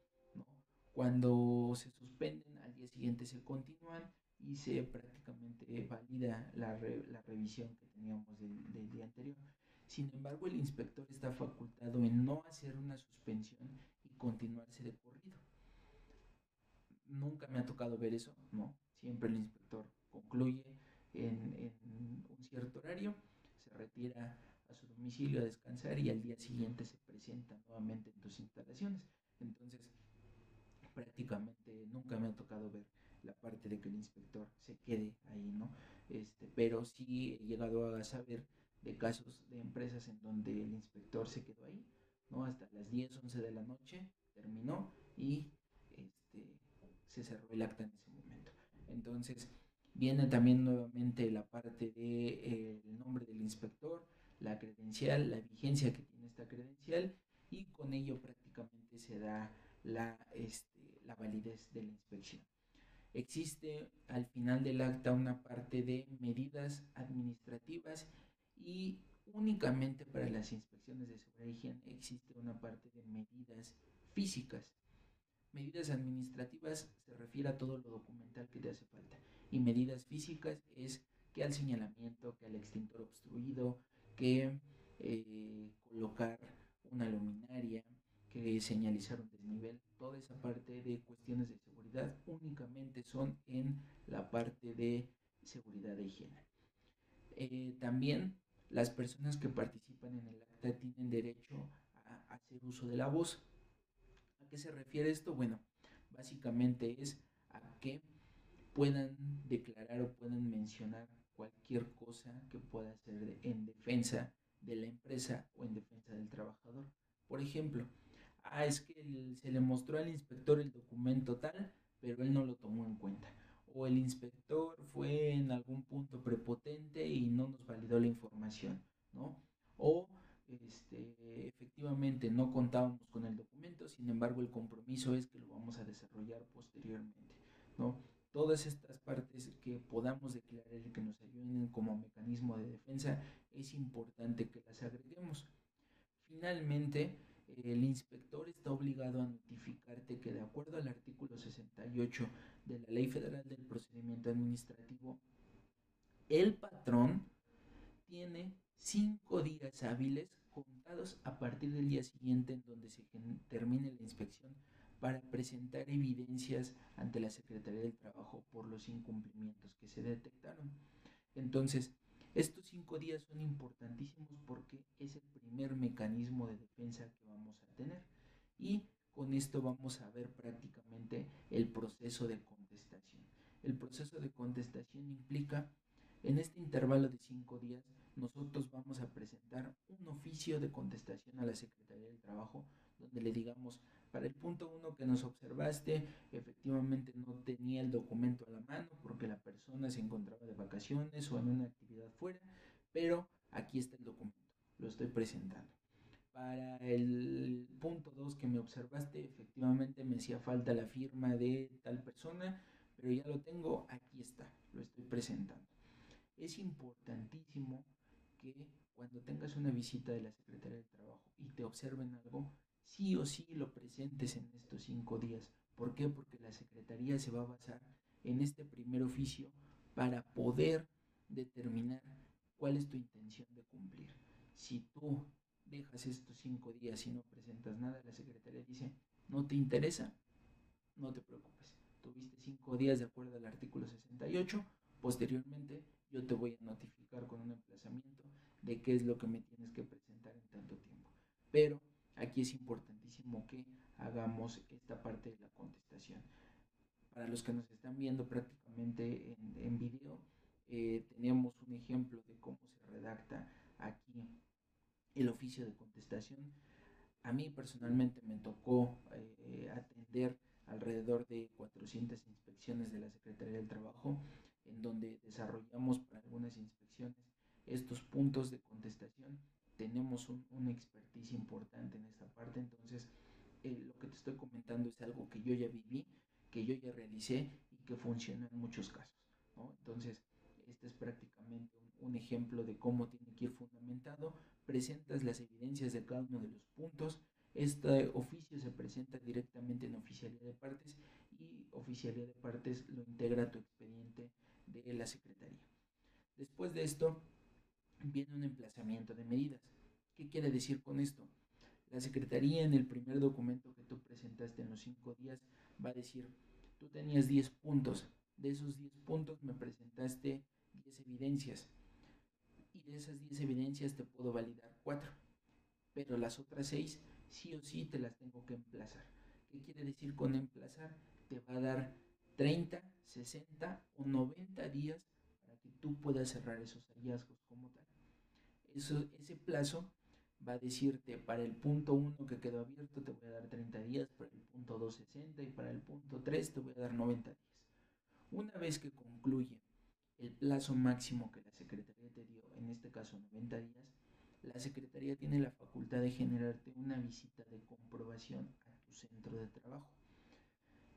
Cuando se suspenden, al día siguiente se continúan y se prácticamente valida la, la revisión que teníamos del, del, día anterior. Sin embargo, el inspector está facultado en no hacer una suspensión y continuarse de corrido. Nunca me ha tocado ver eso, no. Siempre el inspector concluye en, en un cierto horario, se retira a su domicilio a descansar y al día siguiente se presenta nuevamente en tus instalaciones. Entonces, prácticamente nunca me ha tocado ver la parte de que el inspector se quede ahí, ¿no? Este, pero sí he llegado a saber de casos de empresas en donde el inspector se quedó ahí, ¿no? Hasta las 10, 11 de la noche terminó y este, se cerró el acta en ese momento. Entonces, viene también nuevamente la parte del de, eh, nombre del inspector, la credencial, la vigencia que tiene esta credencial y con ello prácticamente se da la, este, la validez de la inspección. Existe al final del acta una parte de medidas administrativas y únicamente para las inspecciones de seguridad higiene existe una parte de medidas físicas. Medidas administrativas se refiere a todo lo documental que te hace falta y medidas físicas es que al señalamiento, que al extintor obstruido, que eh, colocar una luminaria, que señalizar un desnivel, toda esa parte de cuestiones de seguridad únicamente son en la parte de seguridad de higiene. Eh, también las personas que participan en el acta tienen derecho a hacer uso de la voz. ¿A qué se refiere esto? Bueno, básicamente es a que puedan declarar o puedan mencionar cualquier cosa que pueda ser en defensa de la empresa o en defensa del trabajador. Por ejemplo, ah, es que se le mostró al inspector el documento tal, pero él no lo tomó en cuenta. O el inspector fue en algún punto prepotente y no nos validó la información, ¿no? O este, efectivamente no contábamos con el documento, sin embargo el compromiso es que lo vamos a desarrollar posteriormente, ¿no? Todas estas partes que podamos declarar y que nos ayuden como mecanismo de defensa, es importante que las agreguemos. Finalmente, el inspector está obligado a notificarte que de acuerdo al artículo 68 de la Ley Federal del Procedimiento Administrativo, el patrón tiene cinco días hábiles contados a partir del día siguiente en donde se termine la inspección para presentar evidencias ante la Secretaría del Trabajo por los incumplimientos que se detectaron. Entonces, estos cinco días son importantísimos porque es el primer mecanismo de defensa que vamos a tener y con esto vamos a ver prácticamente el proceso de contestación. El proceso de contestación implica en este intervalo de cinco días nosotros vamos a presentar un oficio de contestación a la Secretaría del Trabajo donde le digamos, para el punto uno que nos observaste, efectivamente no tenía el documento a la mano porque la persona se encontraba de vacaciones o en una actividad fuera, pero aquí está el documento, lo estoy presentando. Para el punto 2 que me observaste, efectivamente me hacía falta la firma de tal persona, pero ya lo tengo, aquí está, lo estoy presentando. Es importantísimo que cuando tengas una visita de la Secretaría del Trabajo y te observen algo, sí o sí lo presentes en estos cinco días. ¿Por qué? Porque la Secretaría se va a basar en este primer oficio para poder determinar cuál es tu intención de cumplir. Si tú dejas estos cinco días y no presentas nada, la Secretaría dice, no te interesa, no te preocupes. Tuviste cinco días de acuerdo al artículo 68, posteriormente yo te voy a notificar con un emplazamiento de qué es lo que me tienes que presentar en tanto tiempo. Pero aquí es importantísimo que hagamos esta parte de la contestación. Para los que nos están viendo prácticamente en, en video, eh, tenemos un ejemplo de cómo se redacta aquí el oficio de contestación. A mí personalmente me tocó eh, atender alrededor de 400 inspecciones de la Secretaría del Trabajo, en donde desarrollamos para algunas inspecciones estos puntos de contestación tenemos un, una expertise importante en esta parte, entonces eh, lo que te estoy comentando es algo que yo ya viví, que yo ya realicé y que funciona en muchos casos. Entonces, este es prácticamente un, ejemplo de cómo tiene que ir fundamentado. Presentas las evidencias de cada uno de los puntos. Este oficio se presenta directamente en oficialidad de partes y oficialidad de partes lo integra tu expediente de la Secretaría. Después de esto, viene un emplazamiento de medidas. ¿Qué quiere decir con esto? La Secretaría en el primer documento que tú presentaste en los cinco días va a decir, tú tenías 10 puntos, de esos 10 puntos me presentaste 10 evidencias y de esas 10 evidencias te puedo validar 4, pero las otras 6 sí o sí te las tengo que emplazar. ¿Qué quiere decir con emplazar? Te va a dar 30, 60 o 90 días que tú puedas cerrar esos hallazgos como tal. Eso, ese plazo va a decirte para el punto 1 que quedó abierto te voy a dar 30 días, para el punto 2 60 y para el punto 3 te voy a dar 90 días. Una vez que concluye el plazo máximo que la Secretaría te dio, en este caso 90 días, la Secretaría tiene la facultad de generarte una visita de comprobación a tu centro de trabajo.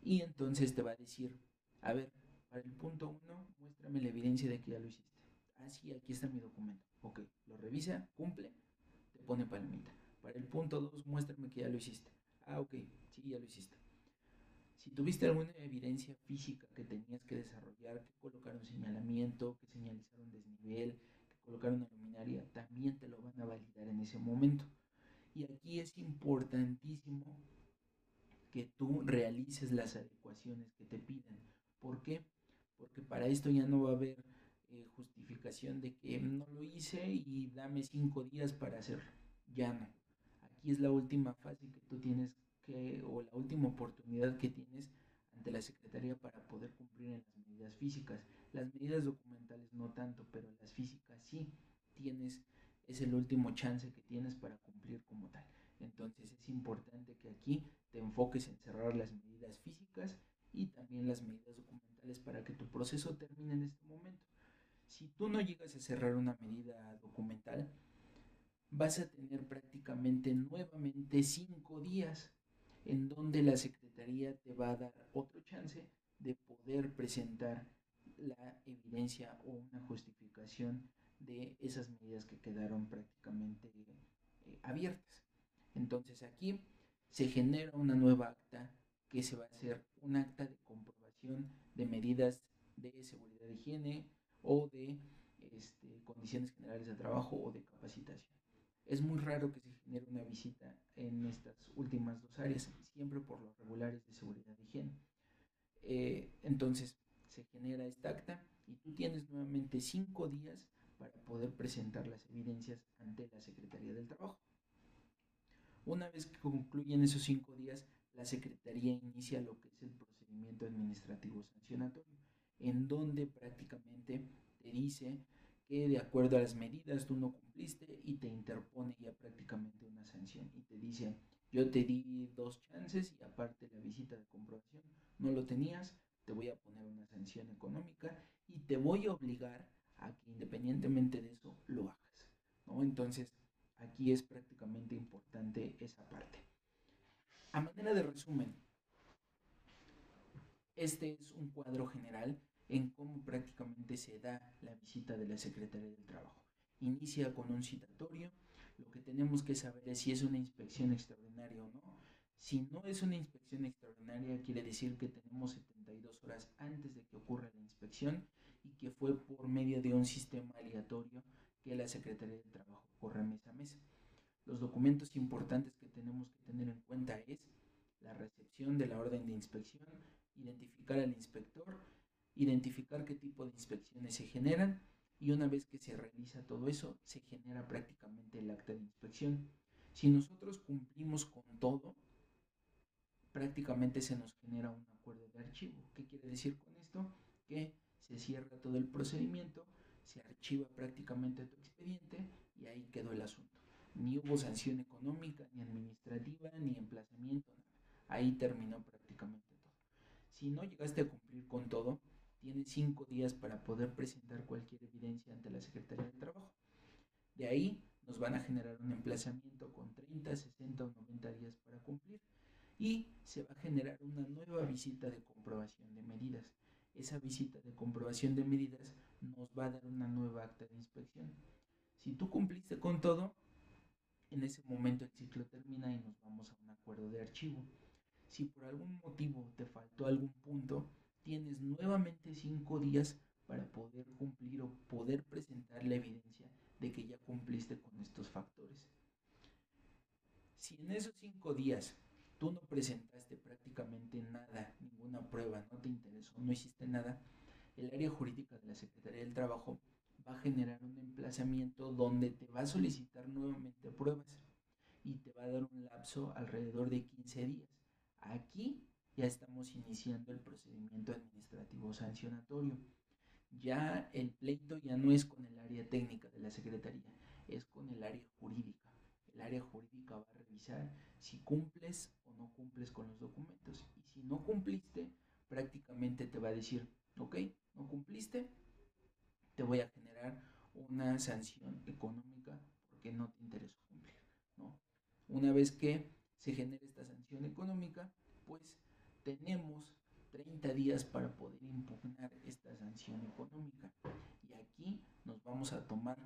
Y entonces te va a decir, a ver, para el punto 1, muéstrame la evidencia de que ya lo hiciste. Ah, sí, aquí está mi documento. Ok, lo revisa, cumple, pone palmita. Para el punto 2, muéstrame que ya lo hiciste. Ah, ok, sí, ya lo hiciste. Si tuviste alguna evidencia física que tenías que desarrollar, que colocaron señalamiento, que señalizaron desnivel, que colocaron una luminaria, también te lo van a validar en ese momento. Y aquí es importantísimo que tú realices las adecuaciones que te piden. ¿Por qué? porque para esto ya no va a haber eh, justificación de que no lo hice y dame cinco días para hacerlo. Ya no. Aquí es la última fase que tú tienes que, o la última oportunidad que tienes ante la Secretaría para poder cumplir en las medidas físicas. Las medidas documentales no tanto, pero las físicas sí tienes, es el último chance que tienes para cumplir como tal. Entonces es importante que aquí te enfoques en cerrar las medidas físicas y también las medidas documentales para que tu proceso termine en este momento. Si tú no llegas a cerrar una medida documental, vas a tener prácticamente nuevamente cinco días en donde la Secretaría te va a dar otro chance de poder presentar la evidencia o una justificación de esas medidas que quedaron prácticamente eh, abiertas. Entonces aquí se genera una nueva acta que se va a hacer un acta de comprobación de medidas de seguridad de higiene o de este, condiciones generales de trabajo o de capacitación. Es muy raro que se genere una visita en estas últimas dos áreas, siempre por los regulares de seguridad de higiene. Eh, entonces, se genera esta acta y tú tienes nuevamente cinco días para poder presentar las evidencias ante la Secretaría del Trabajo. Una vez que concluyen esos cinco días, la Secretaría inicia lo que es el procedimiento administrativo sancionatorio, en donde prácticamente te dice que de acuerdo a las medidas tú no cumpliste y te interpone ya prácticamente una sanción y te dice, yo te di dos chances y aparte la visita de comprobación no lo tenías, te voy a poner una sanción económica y te voy a obligar a que independientemente de eso lo hagas. ¿no? Entonces, aquí es prácticamente importante esa parte. A manera de resumen, este es un cuadro general en cómo prácticamente se da la visita de la Secretaría del Trabajo. Inicia con un citatorio, lo que tenemos que saber es si es una inspección extraordinaria o no. Si no es una inspección extraordinaria, quiere decir que tenemos 72 horas antes de que ocurra la inspección y que fue por medio de un sistema aleatorio que la Secretaría del Trabajo corre mes a mes. Los documentos importantes que tenemos que tener en cuenta es la recepción de la orden de inspección, identificar al inspector, identificar qué tipo de inspecciones se generan y una vez que se realiza todo eso, se genera prácticamente el acta de inspección. Si nosotros cumplimos con todo, prácticamente se nos genera un acuerdo de archivo. ¿Qué quiere decir con esto? Que se cierra todo el procedimiento, se archiva prácticamente tu expediente y ahí quedó el asunto. Ni hubo sanción económica, ni administrativa, ni emplazamiento, nada. Ahí terminó prácticamente todo. Si no llegaste a cumplir con todo, tienes cinco días para poder presentar cualquier evidencia ante la Secretaría del Trabajo. De ahí nos van a generar un emplazamiento con 30, 60 o 90 días para cumplir y se va a generar una nueva visita de comprobación de medidas. Esa visita de comprobación de medidas nos va a dar una nueva acta de inspección. Si tú cumpliste con todo, en ese momento el ciclo termina y nos vamos a un acuerdo de archivo. Si por algún motivo te faltó algún punto, tienes nuevamente cinco días para poder cumplir o poder presentar la evidencia de que ya cumpliste con estos factores. Si en esos cinco días tú no presentaste prácticamente nada, ninguna prueba, no te interesó, no hiciste nada, el área jurídica de la Secretaría del Trabajo va a generar un emplazamiento donde te va a solicitar nuevamente pruebas y te va a dar un lapso alrededor de 15 días. Aquí ya estamos iniciando el procedimiento administrativo sancionatorio. Ya el pleito ya no es con el área técnica de la Secretaría, es con el área jurídica. El área jurídica va a revisar si cumples o no cumples con los documentos. Y si no cumpliste, prácticamente te va a decir, ok, no cumpliste, te voy a generar una sanción económica porque no te interesó cumplir. ¿no? Una vez que se genere esta sanción económica, pues tenemos 30 días para poder impugnar esta sanción económica. Y aquí nos vamos a tomar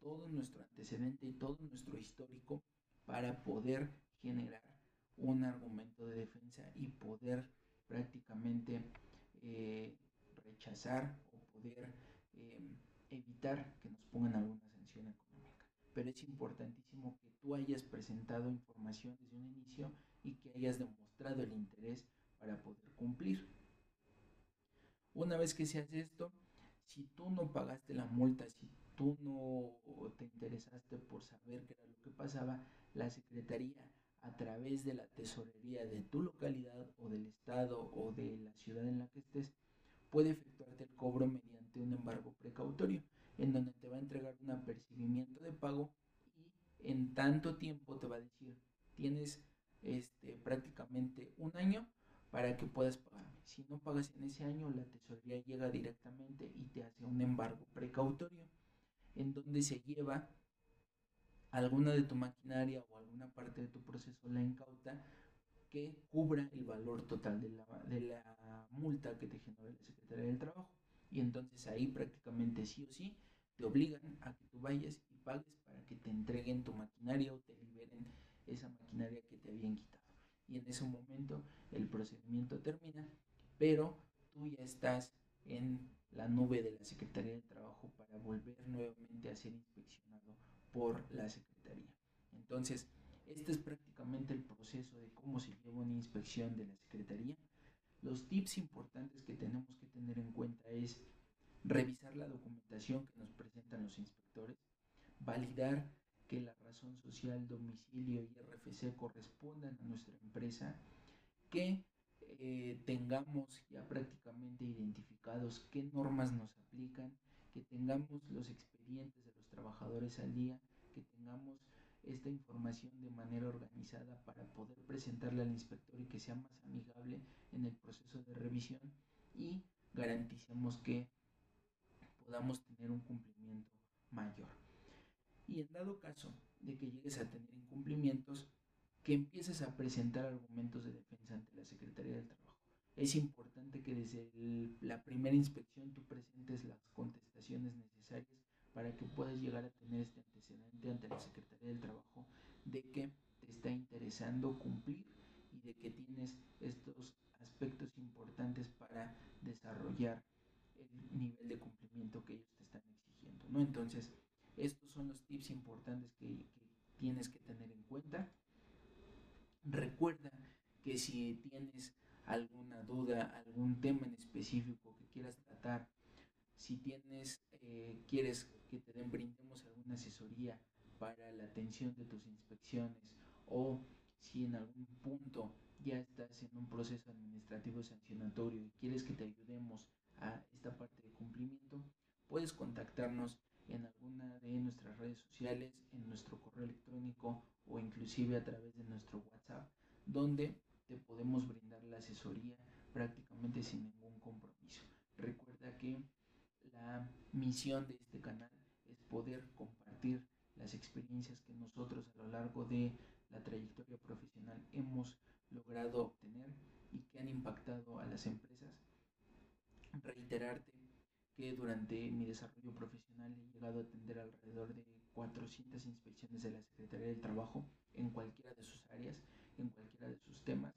todo nuestro antecedente y todo nuestro histórico para poder generar un argumento de defensa y poder prácticamente eh, rechazar o poder eh, evitar que nos pongan alguna sanción económica. Pero es importantísimo que tú hayas presentado información desde un inicio y que hayas demostrado el interés para poder cumplir. Una vez que se hace esto, si tú no pagaste la multa, si tú no te interesaste por saber qué era lo que pasaba, la Secretaría a través de la tesorería de tu localidad o del estado o de la ciudad en la que estés, puede efectuarte el cobro mediante un embargo precautorio, en donde te va a entregar un apercibimiento de pago y en tanto tiempo te va a decir, tienes este, prácticamente un año para que puedas pagar. Si no pagas en ese año, la tesorería llega directamente y te hace un embargo precautorio, en donde se lleva alguna de tu maquinaria o alguna parte de tu proceso la incauta que cubra el valor total de la, multa que te generó la Secretaría del Trabajo. Y entonces ahí prácticamente sí o sí te obligan a que tú vayas y pagues para que te entreguen tu maquinaria o te liberen esa maquinaria que te habían quitado. Y en ese momento el procedimiento termina, pero tú ya estás en la nube de la Secretaría del Trabajo para volver nuevamente a ser inspeccionado por la Secretaría. Entonces, este es prácticamente el proceso de cómo se lleva una inspección de la Secretaría. Los tips importantes que tenemos que tener en cuenta es revisar la documentación que nos presentan los inspectores, validar que la razón social, domicilio y RFC correspondan a nuestra empresa, que eh, tengamos ya prácticamente identificados qué normas nos aplican, que tengamos los expedientes de los trabajadores al día, que tengamos esta información de manera organizada para poder presentarla al inspector y que sea más amigable en el proceso de revisión y garanticemos que podamos tener un cumplimiento mayor. Y en dado caso de que llegues a tener incumplimientos, que empieces a presentar argumentos de defensa ante la Secretaría del Trabajo. Es importante que desde la primera inspección tú presentes las contestaciones necesarias para que puedas llegar a tener este antecedente ante la Secretaría del Trabajo de que te está interesando cumplir y de que tienes estos aspectos importantes para desarrollar el nivel de cumplimiento que ellos te están exigiendo, ¿no? Entonces, estos son los tips importantes que, que tienes que tener en cuenta. Recuerda que si tienes alguna duda, algún tema en específico que quieras tratar, si tienes, eh, quieres que te den, brindemos alguna asesoría para la atención de tus inspecciones o si en algún punto ya estás en un proceso administrativo sancionatorio y quieres que te ayudemos a esta parte de cumplimiento, puedes contactarnos en alguna de nuestras redes sociales, en nuestro correo electrónico o inclusive a través de nuestro WhatsApp, donde te podemos brindar la asesoría prácticamente sin ningún compromiso. Recuerda que la misión de este canal es poder compartir las experiencias que nosotros a lo largo de la trayectoria profesional hemos logrado obtener y que han impactado a las empresas. Reiterarte que durante mi desarrollo profesional he llegado a atender alrededor de 400 inspecciones de la Secretaría del Trabajo en cualquiera de sus áreas, en cualquiera de sus temas,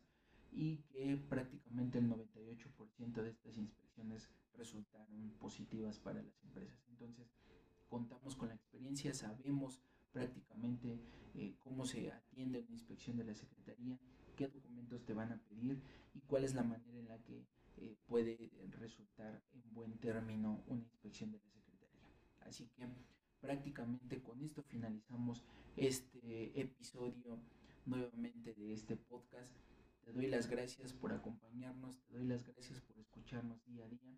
y que prácticamente el 98% de estas inspecciones resultaron positivas para las empresas. Entonces, contamos sabemos prácticamente eh, cómo se atiende una inspección de la Secretaría, qué documentos te van a pedir y cuál es la manera en la que eh, puede resultar en buen término una inspección de la Secretaría. Así que prácticamente con esto finalizamos este episodio nuevamente de este podcast. Te doy las gracias por acompañarnos, te doy las gracias por escucharnos día a día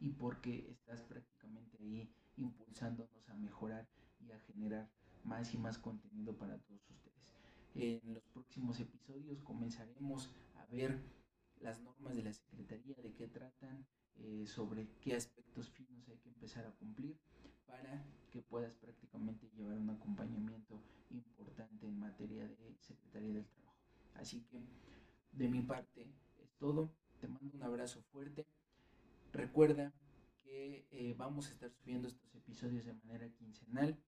y porque estás prácticamente ahí impulsándonos a mejorar y a generar más y más contenido para todos ustedes. En los próximos episodios comenzaremos a ver las normas de la Secretaría, de qué tratan, eh, sobre qué aspectos finos hay que empezar a cumplir para que puedas prácticamente llevar un acompañamiento importante en materia de Secretaría del Trabajo. Así que de mi parte es todo. Te mando un abrazo fuerte. Recuerda que eh, vamos a estar subiendo estos episodios de manera quincenal.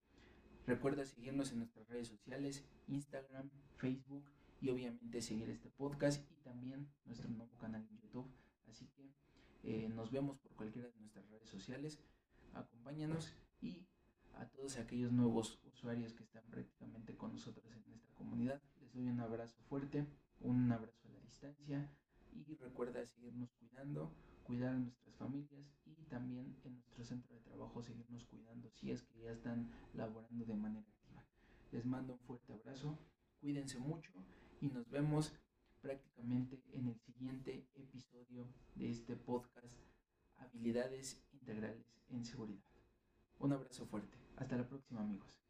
Recuerda seguirnos en nuestras redes sociales, Instagram, Facebook y obviamente seguir este podcast y también nuestro nuevo canal en YouTube. Así que eh, nos vemos por cualquiera de nuestras redes sociales. Acompáñanos y a todos aquellos nuevos usuarios que están prácticamente con nosotros en esta comunidad. Les doy un abrazo fuerte, un abrazo a la distancia y recuerda seguirnos cuidando, cuidar a nuestras familias y también en nuestro centro de trabajo seguirnos cuidando si es que ya están laborando de manera activa. Les mando un fuerte abrazo, cuídense mucho y nos vemos prácticamente en el siguiente episodio de este podcast Habilidades Integrales en Seguridad. Un abrazo fuerte. Hasta la próxima amigos.